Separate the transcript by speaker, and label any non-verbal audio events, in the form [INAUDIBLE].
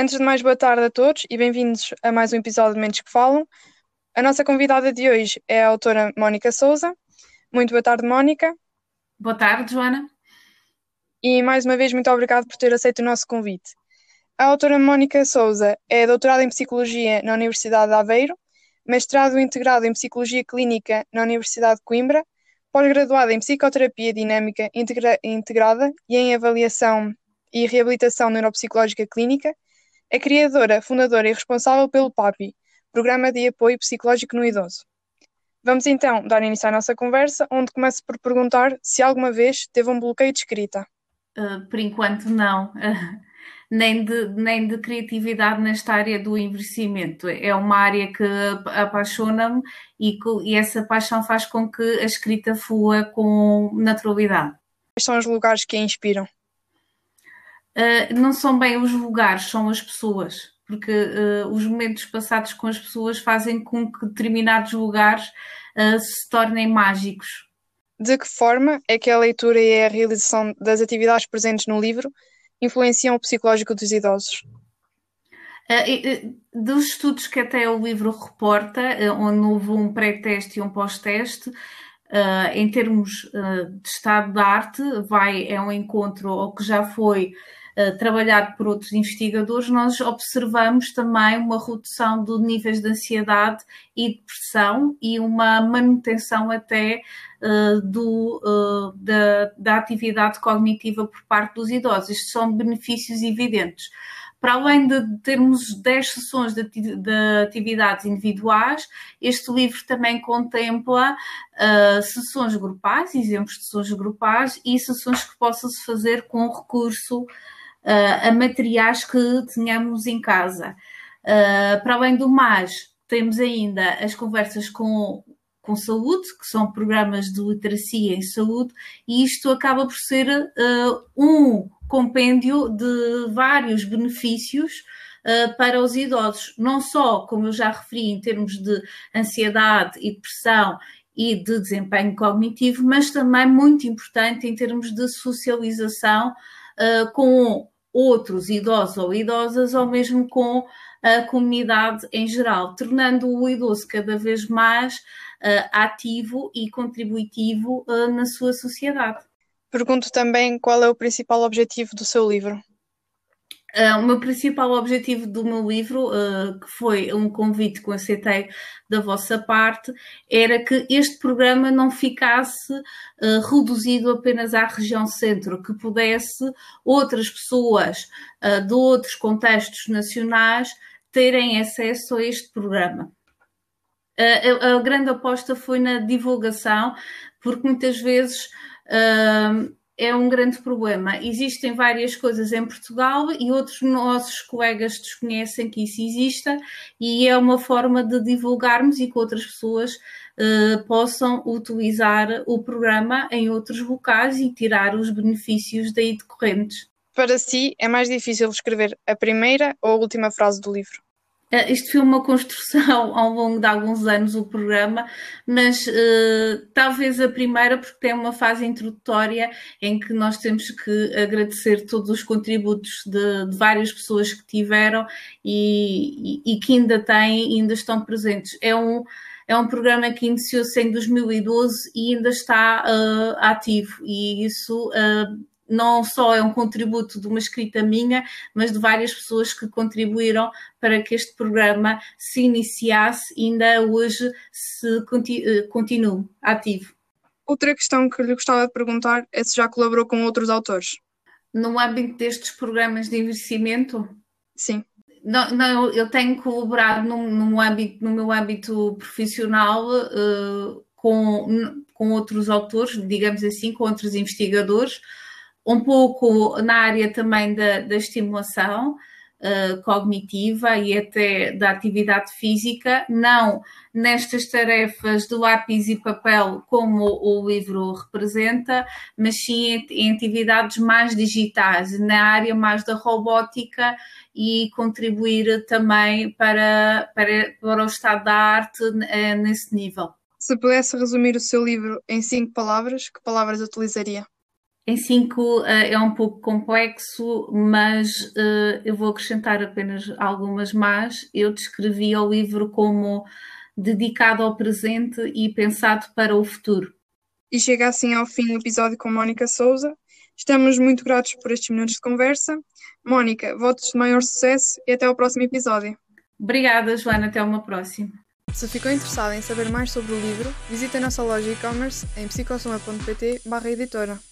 Speaker 1: Antes de mais, boa tarde a todos e bem-vindos a mais um episódio de Mentes que Falam. A nossa convidada de hoje é a autora Mónica Souza. Muito boa tarde, Mónica.
Speaker 2: Boa tarde, Joana.
Speaker 1: E mais uma vez, muito obrigado por ter aceito o nosso convite. A autora Mónica Souza é doutorada em Psicologia na Universidade de Aveiro, mestrado integrado em Psicologia Clínica na Universidade de Coimbra, pós-graduada em Psicoterapia Dinâmica integra Integrada e em Avaliação e Reabilitação Neuropsicológica Clínica é criadora, fundadora e responsável pelo PAPI, Programa de Apoio Psicológico no Idoso. Vamos então dar início à nossa conversa, onde começo por perguntar se alguma vez teve um bloqueio de escrita.
Speaker 2: Uh, por enquanto, não. Uh, [LAUGHS] nem, de, nem de criatividade nesta área do envelhecimento. É uma área que apaixona-me e, e essa paixão faz com que a escrita flua com naturalidade.
Speaker 1: Quais são os lugares que a inspiram?
Speaker 2: Uh, não são bem os lugares, são as pessoas, porque uh, os momentos passados com as pessoas fazem com que determinados lugares uh, se tornem mágicos.
Speaker 1: De que forma é que a leitura e a realização das atividades presentes no livro influenciam o psicológico dos idosos?
Speaker 2: dos estudos que até o livro reporta, onde houve um pré-teste e um pós-teste, em termos de estado da arte, vai, é um encontro ao que já foi trabalhado por outros investigadores, nós observamos também uma redução de níveis de ansiedade e depressão e uma manutenção até uh, do, uh, da, da atividade cognitiva por parte dos idosos. Estes são benefícios evidentes para além de termos 10 sessões de, atividades individuais, este livro também contempla uh, sessões grupais, exemplos de sessões grupais e sessões que possam-se fazer com recurso uh, a materiais que tenhamos em casa. Uh, para além do mais, temos ainda as conversas com, com saúde, que são programas de literacia em saúde, e isto acaba por ser uh, um compêndio de vários benefícios uh, para os idosos, não só, como eu já referi, em termos de ansiedade e depressão e de desempenho cognitivo, mas também muito importante em termos de socialização uh, com outros idosos ou idosas, ou mesmo com a comunidade em geral, tornando o idoso cada vez mais uh, ativo e contributivo uh, na sua sociedade.
Speaker 1: Pergunto também qual é o principal objetivo do seu livro.
Speaker 2: Uh, o meu principal objetivo do meu livro, uh, que foi um convite que eu aceitei da vossa parte, era que este programa não ficasse uh, reduzido apenas à região centro, que pudesse outras pessoas de outros contextos nacionais terem acesso a este programa. A, a, grande aposta foi na divulgação, porque muitas vezes é um grande problema. Existem várias coisas em Portugal e outros nossos colegas desconhecem que isso exista e é uma forma de divulgarmos e que outras pessoas uh, possam utilizar o programa em outros locais e tirar os benefícios daí decorrentes.
Speaker 1: Para si, é mais difícil escrever a primeira ou a última frase do livro?
Speaker 2: Uh, isto foi uma construção [LAUGHS] ao longo de alguns anos o programa, mas uh, talvez a primeira, porque tem uma fase introdutória em que nós temos que agradecer todos os contributos de, de várias pessoas que tiveram e, e, e, que ainda têm ainda estão presentes. É um, é um programa que iniciou-se em 2012 e ainda está uh, ativo, e isso não só é um contributo de uma escrita minha, mas de várias pessoas que contribuíram para que este programa se iniciasse e ainda hoje se eh, continue ativo.
Speaker 1: Outra questão que lhe gostava de perguntar é se já colaborou com outros autores.
Speaker 2: No âmbito destes programas de envelhecimento?
Speaker 1: Sim.
Speaker 2: Não, não eu tenho colaborado âmbito, no meu âmbito profissional uh, com, com outros autores, digamos assim, com outros investigadores, um pouco na área também da, da estimulação uh, cognitiva e até da atividade física, não nestas tarefas de lápis e papel como o livro representa, mas sim em atividades mais digitais, na área mais da robótica e contribuir também para, para, para o estado da arte uh, nesse nível.
Speaker 1: Se pudesse resumir o seu livro em cinco palavras, que palavras utilizaria?
Speaker 2: Em 5 é um pouco complexo, mas eu vou acrescentar apenas algumas más. Eu descrevi o livro como dedicado ao presente e pensado para o futuro.
Speaker 1: E chega assim ao fim o episódio com Mónica Souza. Estamos muito gratos por estes minutos de conversa. Mónica, votos de maior sucesso e até ao próximo episódio.
Speaker 2: Obrigada, Joana. Até uma próxima.
Speaker 1: Se ficou interessado em saber mais sobre o livro, visite a nossa loja e-commerce em psicossoma.pt editora.